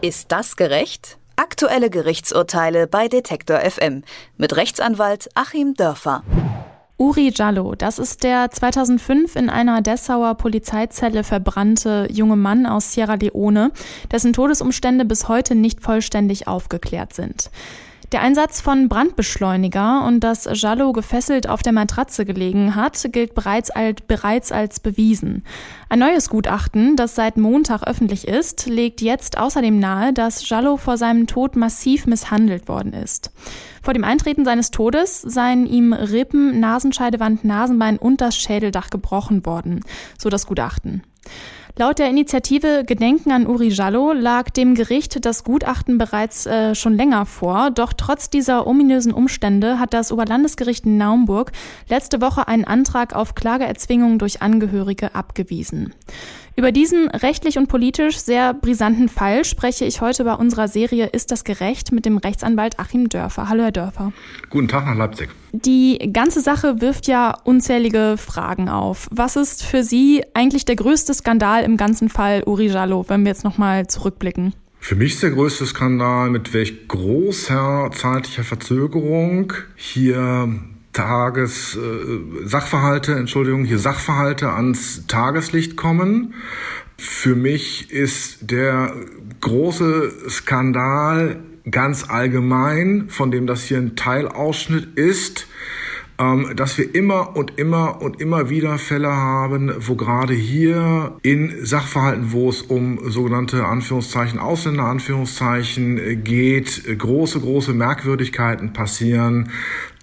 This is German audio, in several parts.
Ist das gerecht? Aktuelle Gerichtsurteile bei Detektor FM mit Rechtsanwalt Achim Dörfer. Uri Jallo, das ist der 2005 in einer Dessauer Polizeizelle verbrannte junge Mann aus Sierra Leone, dessen Todesumstände bis heute nicht vollständig aufgeklärt sind. Der Einsatz von Brandbeschleuniger und dass Jallo gefesselt auf der Matratze gelegen hat, gilt bereits als, bereits als bewiesen. Ein neues Gutachten, das seit Montag öffentlich ist, legt jetzt außerdem nahe, dass Jallo vor seinem Tod massiv misshandelt worden ist. Vor dem Eintreten seines Todes seien ihm Rippen, Nasenscheidewand, Nasenbein und das Schädeldach gebrochen worden, so das Gutachten. Laut der Initiative Gedenken an Uri Jallo lag dem Gericht das Gutachten bereits äh, schon länger vor. Doch trotz dieser ominösen Umstände hat das Oberlandesgericht Naumburg letzte Woche einen Antrag auf Klageerzwingung durch Angehörige abgewiesen. Über diesen rechtlich und politisch sehr brisanten Fall spreche ich heute bei unserer Serie Ist das gerecht mit dem Rechtsanwalt Achim Dörfer. Hallo, Herr Dörfer. Guten Tag nach Leipzig. Die ganze Sache wirft ja unzählige Fragen auf. Was ist für Sie eigentlich der größte Skandal im ganzen Fall Uri Jallo, wenn wir jetzt nochmal zurückblicken? Für mich ist der größte Skandal, mit welch großer zeitlicher Verzögerung hier Tages äh, Sachverhalte, Entschuldigung, hier Sachverhalte ans Tageslicht kommen. Für mich ist der große Skandal ganz allgemein, von dem das hier ein Teilausschnitt ist, ähm, dass wir immer und immer und immer wieder Fälle haben, wo gerade hier in Sachverhalten, wo es um sogenannte Anführungszeichen Ausländer Anführungszeichen geht, große, große Merkwürdigkeiten passieren,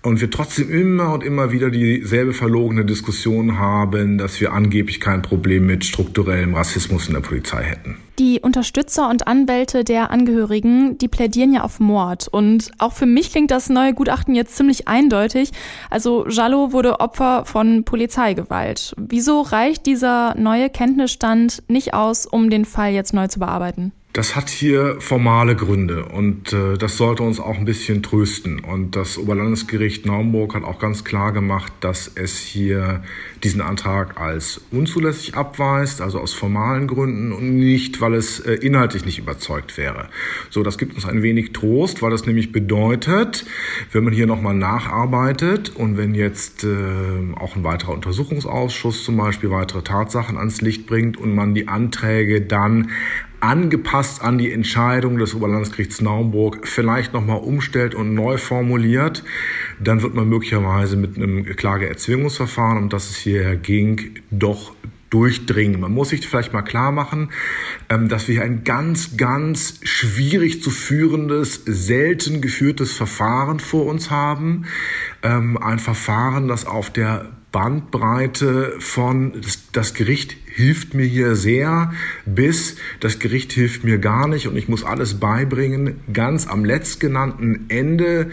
und wir trotzdem immer und immer wieder dieselbe verlogene Diskussion haben, dass wir angeblich kein Problem mit strukturellem Rassismus in der Polizei hätten. Die Unterstützer und Anwälte der Angehörigen, die plädieren ja auf Mord. Und auch für mich klingt das neue Gutachten jetzt ziemlich eindeutig. Also Jallo wurde Opfer von Polizeigewalt. Wieso reicht dieser neue Kenntnisstand nicht aus, um den Fall jetzt neu zu bearbeiten? Das hat hier formale Gründe und äh, das sollte uns auch ein bisschen trösten. Und das Oberlandesgericht Naumburg hat auch ganz klar gemacht, dass es hier diesen Antrag als unzulässig abweist, also aus formalen Gründen und nicht, weil es äh, inhaltlich nicht überzeugt wäre. So, das gibt uns ein wenig Trost, weil das nämlich bedeutet, wenn man hier nochmal nacharbeitet und wenn jetzt äh, auch ein weiterer Untersuchungsausschuss zum Beispiel weitere Tatsachen ans Licht bringt und man die Anträge dann angepasst an die Entscheidung des Oberlandesgerichts Naumburg vielleicht nochmal umstellt und neu formuliert, dann wird man möglicherweise mit einem Klageerzwingungsverfahren, um das es hier ging, doch durchdringen. Man muss sich vielleicht mal klar machen, ähm, dass wir ein ganz, ganz schwierig zu führendes, selten geführtes Verfahren vor uns haben. Ähm, ein Verfahren, das auf der Bandbreite von das, Gericht hilft mir hier sehr bis das Gericht hilft mir gar nicht und ich muss alles beibringen. Ganz am letztgenannten Ende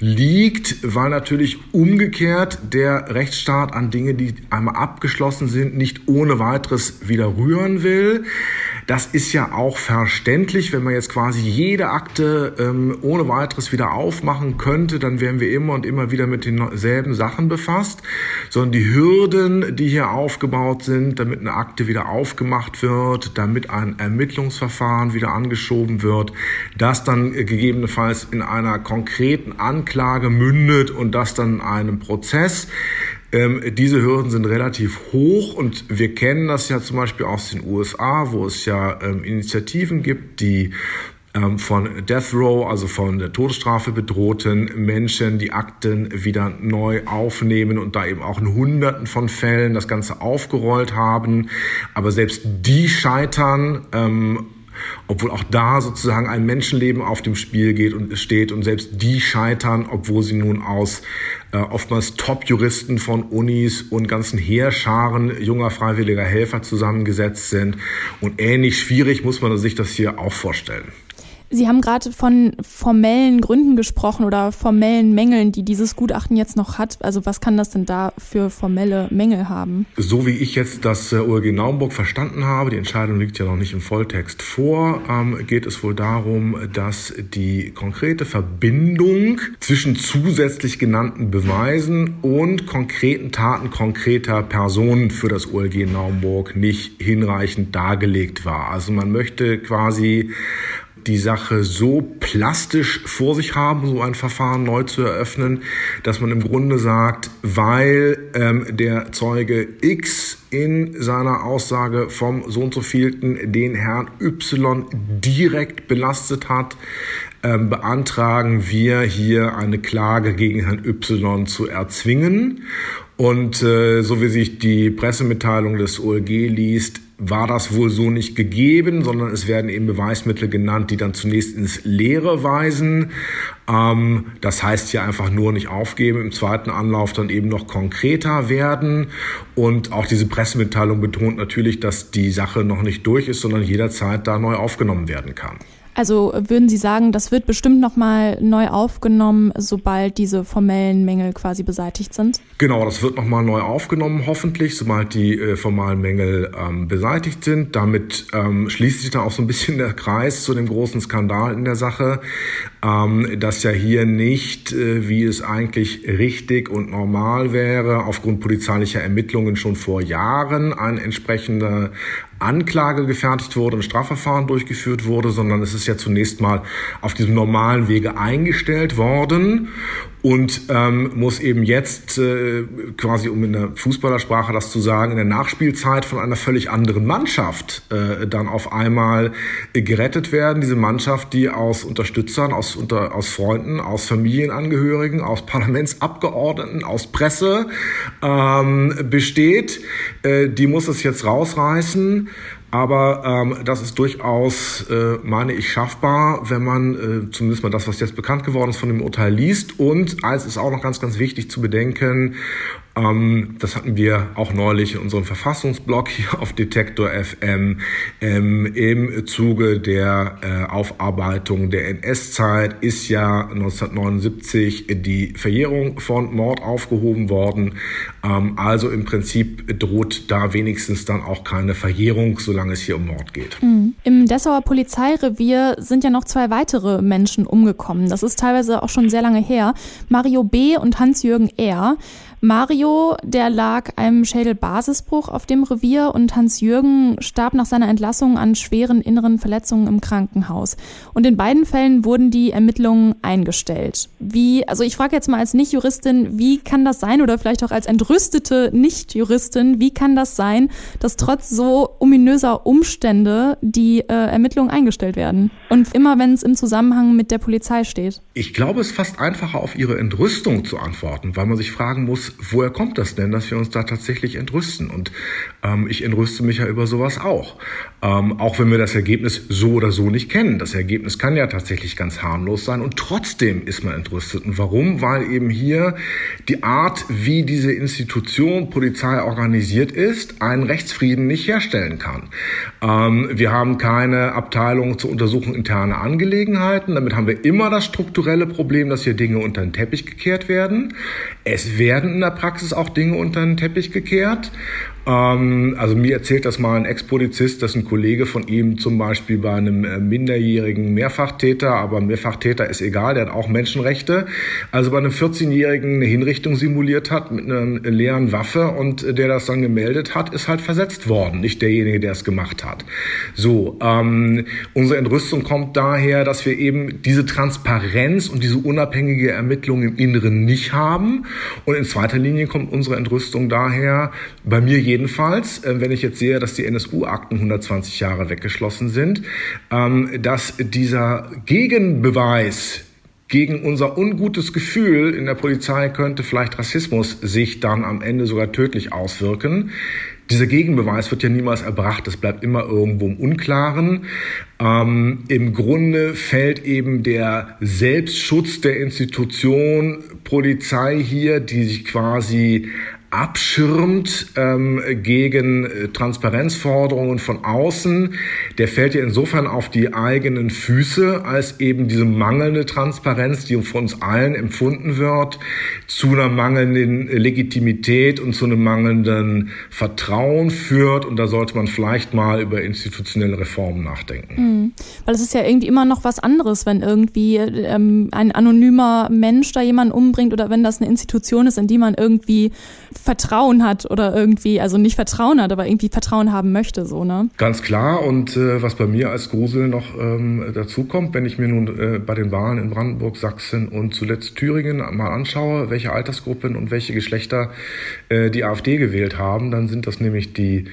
liegt, weil natürlich umgekehrt der Rechtsstaat an Dinge, die einmal abgeschlossen sind, nicht ohne weiteres wieder rühren will. Das ist ja auch verständlich, wenn man jetzt quasi jede Akte ähm, ohne weiteres wieder aufmachen könnte, dann wären wir immer und immer wieder mit denselben Sachen befasst, sondern die Hürden, die hier aufgebaut sind, damit eine Akte wieder aufgemacht wird, damit ein Ermittlungsverfahren wieder angeschoben wird, das dann gegebenenfalls in einer konkreten Anklage mündet und das dann in einem Prozess. Ähm, diese Hürden sind relativ hoch und wir kennen das ja zum Beispiel aus den USA, wo es ja ähm, Initiativen gibt, die ähm, von Death Row, also von der Todesstrafe bedrohten Menschen, die Akten wieder neu aufnehmen und da eben auch in Hunderten von Fällen das Ganze aufgerollt haben. Aber selbst die scheitern ähm, obwohl auch da sozusagen ein Menschenleben auf dem Spiel geht und steht und selbst die scheitern, obwohl sie nun aus äh, oftmals Top-Juristen von Unis und ganzen Heerscharen junger freiwilliger Helfer zusammengesetzt sind. Und ähnlich schwierig muss man sich das hier auch vorstellen. Sie haben gerade von formellen Gründen gesprochen oder formellen Mängeln, die dieses Gutachten jetzt noch hat. Also was kann das denn da für formelle Mängel haben? So wie ich jetzt das äh, OLG Naumburg verstanden habe, die Entscheidung liegt ja noch nicht im Volltext vor, ähm, geht es wohl darum, dass die konkrete Verbindung zwischen zusätzlich genannten Beweisen und konkreten Taten konkreter Personen für das OLG Naumburg nicht hinreichend dargelegt war. Also man möchte quasi die Sache so plastisch vor sich haben, so ein Verfahren neu zu eröffnen, dass man im Grunde sagt, weil ähm, der Zeuge X in seiner Aussage vom so und so vielten den Herrn Y direkt belastet hat, ähm, beantragen wir hier eine Klage gegen Herrn Y zu erzwingen. Und äh, so wie sich die Pressemitteilung des OLG liest, war das wohl so nicht gegeben, sondern es werden eben Beweismittel genannt, die dann zunächst ins Leere weisen. Ähm, das heißt hier einfach nur nicht aufgeben, im zweiten Anlauf dann eben noch konkreter werden. Und auch diese Pressemitteilung betont natürlich, dass die Sache noch nicht durch ist, sondern jederzeit da neu aufgenommen werden kann. Also würden Sie sagen, das wird bestimmt nochmal neu aufgenommen, sobald diese formellen Mängel quasi beseitigt sind? Genau, das wird nochmal neu aufgenommen, hoffentlich, sobald die äh, formalen Mängel ähm, beseitigt sind. Damit ähm, schließt sich dann auch so ein bisschen der Kreis zu dem großen Skandal in der Sache, ähm, dass ja hier nicht, äh, wie es eigentlich richtig und normal wäre, aufgrund polizeilicher Ermittlungen schon vor Jahren ein entsprechender Anklage gefertigt wurde, ein Strafverfahren durchgeführt wurde, sondern es ist ja zunächst mal auf diesem normalen Wege eingestellt worden und ähm, muss eben jetzt äh, quasi, um in der Fußballersprache das zu sagen, in der Nachspielzeit von einer völlig anderen Mannschaft äh, dann auf einmal äh, gerettet werden. Diese Mannschaft, die aus Unterstützern, aus, unter, aus Freunden, aus Familienangehörigen, aus Parlamentsabgeordneten, aus Presse ähm, besteht, äh, die muss es jetzt rausreißen. Aber ähm, das ist durchaus, äh, meine ich, schaffbar, wenn man äh, zumindest mal das, was jetzt bekannt geworden ist, von dem Urteil liest. Und eins ist auch noch ganz, ganz wichtig zu bedenken, ähm, das hatten wir auch neulich in unserem Verfassungsblog hier auf Detektor FM ähm, im Zuge der äh, Aufarbeitung der NS-Zeit ist ja 1979 die Verjährung von Mord aufgehoben worden. Ähm, also im Prinzip droht da wenigstens dann auch keine Verjährung, solange es hier um Mord geht. Mhm. Im Dessauer Polizeirevier sind ja noch zwei weitere Menschen umgekommen. Das ist teilweise auch schon sehr lange her. Mario B. und Hans-Jürgen R. Mario, der lag einem Schädelbasisbruch auf dem Revier und Hans-Jürgen starb nach seiner Entlassung an schweren inneren Verletzungen im Krankenhaus. Und in beiden Fällen wurden die Ermittlungen eingestellt. Wie, also ich frage jetzt mal als Nicht-Juristin, wie kann das sein oder vielleicht auch als entrüstete Nicht-Juristin, wie kann das sein, dass trotz so ominöser Umstände die äh, Ermittlungen eingestellt werden? Und immer wenn es im Zusammenhang mit der Polizei steht? Ich glaube, es ist fast einfacher, auf Ihre Entrüstung zu antworten, weil man sich fragen muss, woher kommt das denn, dass wir uns da tatsächlich entrüsten? Und ähm, ich entrüste mich ja über sowas auch. Ähm, auch wenn wir das Ergebnis so oder so nicht kennen. Das Ergebnis kann ja tatsächlich ganz harmlos sein und trotzdem ist man entrüstet. Und warum? Weil eben hier die Art, wie diese Institution Polizei organisiert ist, einen Rechtsfrieden nicht herstellen kann. Ähm, wir haben keine Abteilung zur Untersuchung interner Angelegenheiten. Damit haben wir immer das strukturelle Problem, dass hier Dinge unter den Teppich gekehrt werden. Es werden der Praxis auch Dinge unter den Teppich gekehrt. Ähm, also mir erzählt das mal ein Ex-Polizist, dass ein Kollege von ihm zum Beispiel bei einem äh, minderjährigen Mehrfachtäter, aber Mehrfachtäter ist egal, der hat auch Menschenrechte, also bei einem 14-Jährigen eine Hinrichtung simuliert hat mit einer leeren Waffe und der das dann gemeldet hat, ist halt versetzt worden, nicht derjenige, der es gemacht hat. So, ähm, unsere Entrüstung kommt daher, dass wir eben diese Transparenz und diese unabhängige Ermittlung im Inneren nicht haben und in zweiter Linie kommt unsere Entrüstung daher, bei mir jedenfalls, äh, wenn ich jetzt sehe, dass die NSU-Akten 120 Jahre weggeschlossen sind, ähm, dass dieser Gegenbeweis gegen unser ungutes Gefühl in der Polizei könnte vielleicht Rassismus sich dann am Ende sogar tödlich auswirken. Dieser Gegenbeweis wird ja niemals erbracht, es bleibt immer irgendwo im Unklaren. Ähm, Im Grunde fällt eben der Selbstschutz der Institution Polizei hier, die sich quasi abschirmt ähm, gegen äh, Transparenzforderungen von außen, der fällt ja insofern auf die eigenen Füße, als eben diese mangelnde Transparenz, die von uns allen empfunden wird, zu einer mangelnden Legitimität und zu einem mangelnden Vertrauen führt. Und da sollte man vielleicht mal über institutionelle Reformen nachdenken. Mhm. Weil es ist ja irgendwie immer noch was anderes, wenn irgendwie ähm, ein anonymer Mensch da jemanden umbringt oder wenn das eine Institution ist, in die man irgendwie Vertrauen hat oder irgendwie, also nicht Vertrauen hat, aber irgendwie Vertrauen haben möchte, so, ne? Ganz klar. Und äh, was bei mir als Grusel noch ähm, dazu kommt, wenn ich mir nun äh, bei den Wahlen in Brandenburg, Sachsen und zuletzt Thüringen mal anschaue, welche Altersgruppen und welche Geschlechter äh, die AfD gewählt haben, dann sind das nämlich die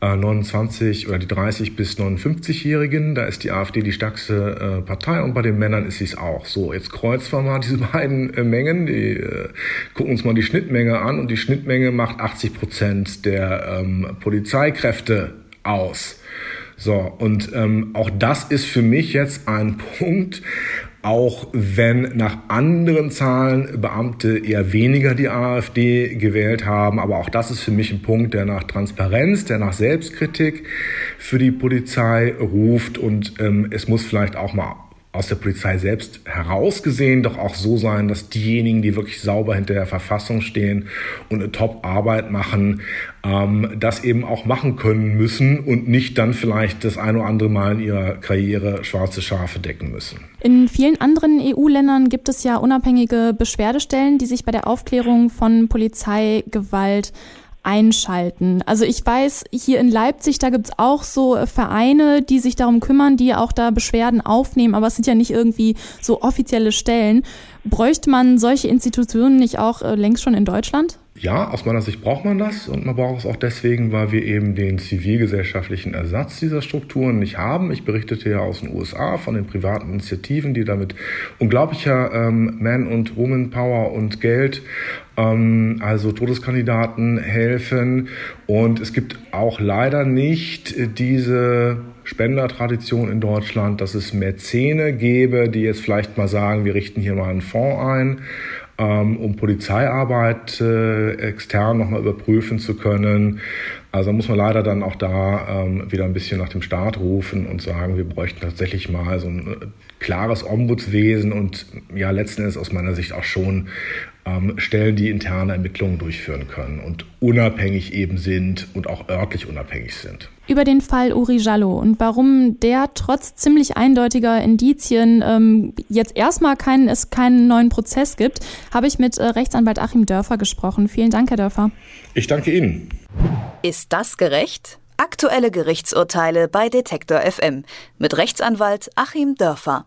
29 äh, oder die 30 bis 59-Jährigen. Da ist die AfD die stärkste äh, Partei und bei den Männern ist sie es auch. So, jetzt kreuzen wir mal diese beiden äh, Mengen, die äh, gucken uns mal die Schnittmenge an und die Schnittmenge macht 80 Prozent der ähm, Polizeikräfte aus. So, und ähm, auch das ist für mich jetzt ein Punkt, auch wenn nach anderen Zahlen Beamte eher weniger die AfD gewählt haben. Aber auch das ist für mich ein Punkt, der nach Transparenz, der nach Selbstkritik für die Polizei ruft. Und ähm, es muss vielleicht auch mal aus der Polizei selbst herausgesehen doch auch so sein, dass diejenigen, die wirklich sauber hinter der Verfassung stehen und eine Top-Arbeit machen, ähm, das eben auch machen können müssen und nicht dann vielleicht das ein oder andere Mal in ihrer Karriere schwarze Schafe decken müssen. In vielen anderen EU-Ländern gibt es ja unabhängige Beschwerdestellen, die sich bei der Aufklärung von Polizeigewalt einschalten. Also ich weiß, hier in Leipzig, da gibt's auch so äh, Vereine, die sich darum kümmern, die auch da Beschwerden aufnehmen, aber es sind ja nicht irgendwie so offizielle Stellen. Bräuchte man solche Institutionen nicht auch äh, längst schon in Deutschland? Ja, aus meiner Sicht braucht man das und man braucht es auch deswegen, weil wir eben den zivilgesellschaftlichen Ersatz dieser Strukturen nicht haben. Ich berichtete ja aus den USA von den privaten Initiativen, die damit unglaublicher ähm, Man- und Woman-Power und Geld, ähm, also Todeskandidaten helfen. Und es gibt auch leider nicht diese Spendertradition in Deutschland, dass es Mäzene gäbe, die jetzt vielleicht mal sagen, wir richten hier mal einen Fonds ein ähm, um Polizeiarbeit äh, extern nochmal überprüfen zu können. Also muss man leider dann auch da ähm, wieder ein bisschen nach dem Staat rufen und sagen, wir bräuchten tatsächlich mal so ein äh, klares Ombudswesen und ja letzten Endes aus meiner Sicht auch schon ähm, Stellen, die interne Ermittlungen durchführen können und unabhängig eben sind und auch örtlich unabhängig sind. Über den Fall Uri Jallo und warum der trotz ziemlich eindeutiger Indizien ähm, jetzt erstmal keinen, es keinen neuen Prozess gibt, habe ich mit äh, Rechtsanwalt Achim Dörfer gesprochen. Vielen Dank, Herr Dörfer. Ich danke Ihnen. Ist das gerecht? Aktuelle Gerichtsurteile bei Detektor FM mit Rechtsanwalt Achim Dörfer.